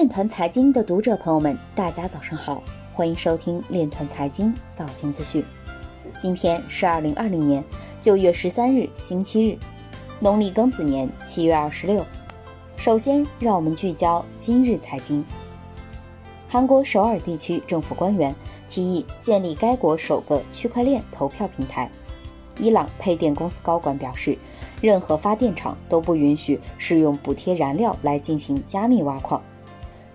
链团财经的读者朋友们，大家早上好，欢迎收听链团财经早间资讯。今天是二零二零年九月十三日，星期日，农历庚子年七月二十六。首先，让我们聚焦今日财经。韩国首尔地区政府官员提议建立该国首个区块链投票平台。伊朗配电公司高管表示。任何发电厂都不允许使用补贴燃料来进行加密挖矿。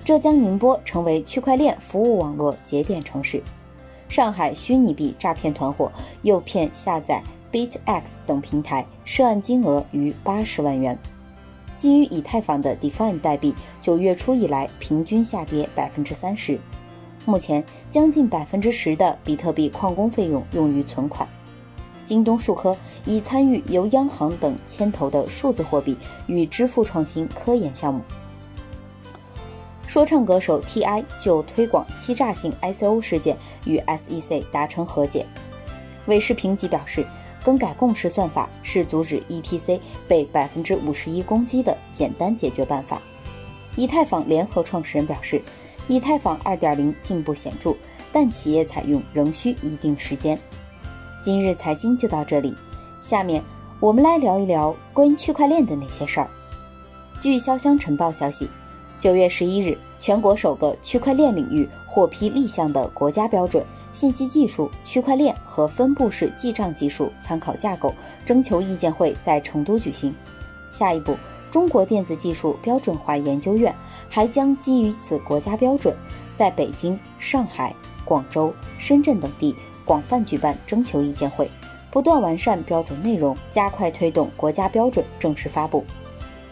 浙江宁波成为区块链服务网络节点城市。上海虚拟币诈骗团伙诱骗下载 BitX 等平台，涉案金额逾八十万元。基于以太坊的 Defi 代币，九月初以来平均下跌百分之三十。目前，将近百分之十的比特币矿工费用用于存款。京东数科已参与由央行等牵头的数字货币与支付创新科研项目。说唱歌手 T.I 就推广欺诈性 I.C.O 事件与 S.E.C 达成和解。韦世平即表示，更改共识算法是阻止 E.T.C 被百分之五十一攻击的简单解决办法。以太坊联合创始人表示，以太坊二点零进步显著，但企业采用仍需一定时间。今日财经就到这里，下面我们来聊一聊关于区块链的那些事儿。据潇湘晨报消息，九月十一日，全国首个区块链领域获批立项的国家标准——信息技术、区块链和分布式记账技术参考架构征求意见会在成都举行。下一步，中国电子技术标准化研究院还将基于此国家标准，在北京、上海、广州、深圳等地。广泛举办征求意见会，不断完善标准内容，加快推动国家标准正式发布。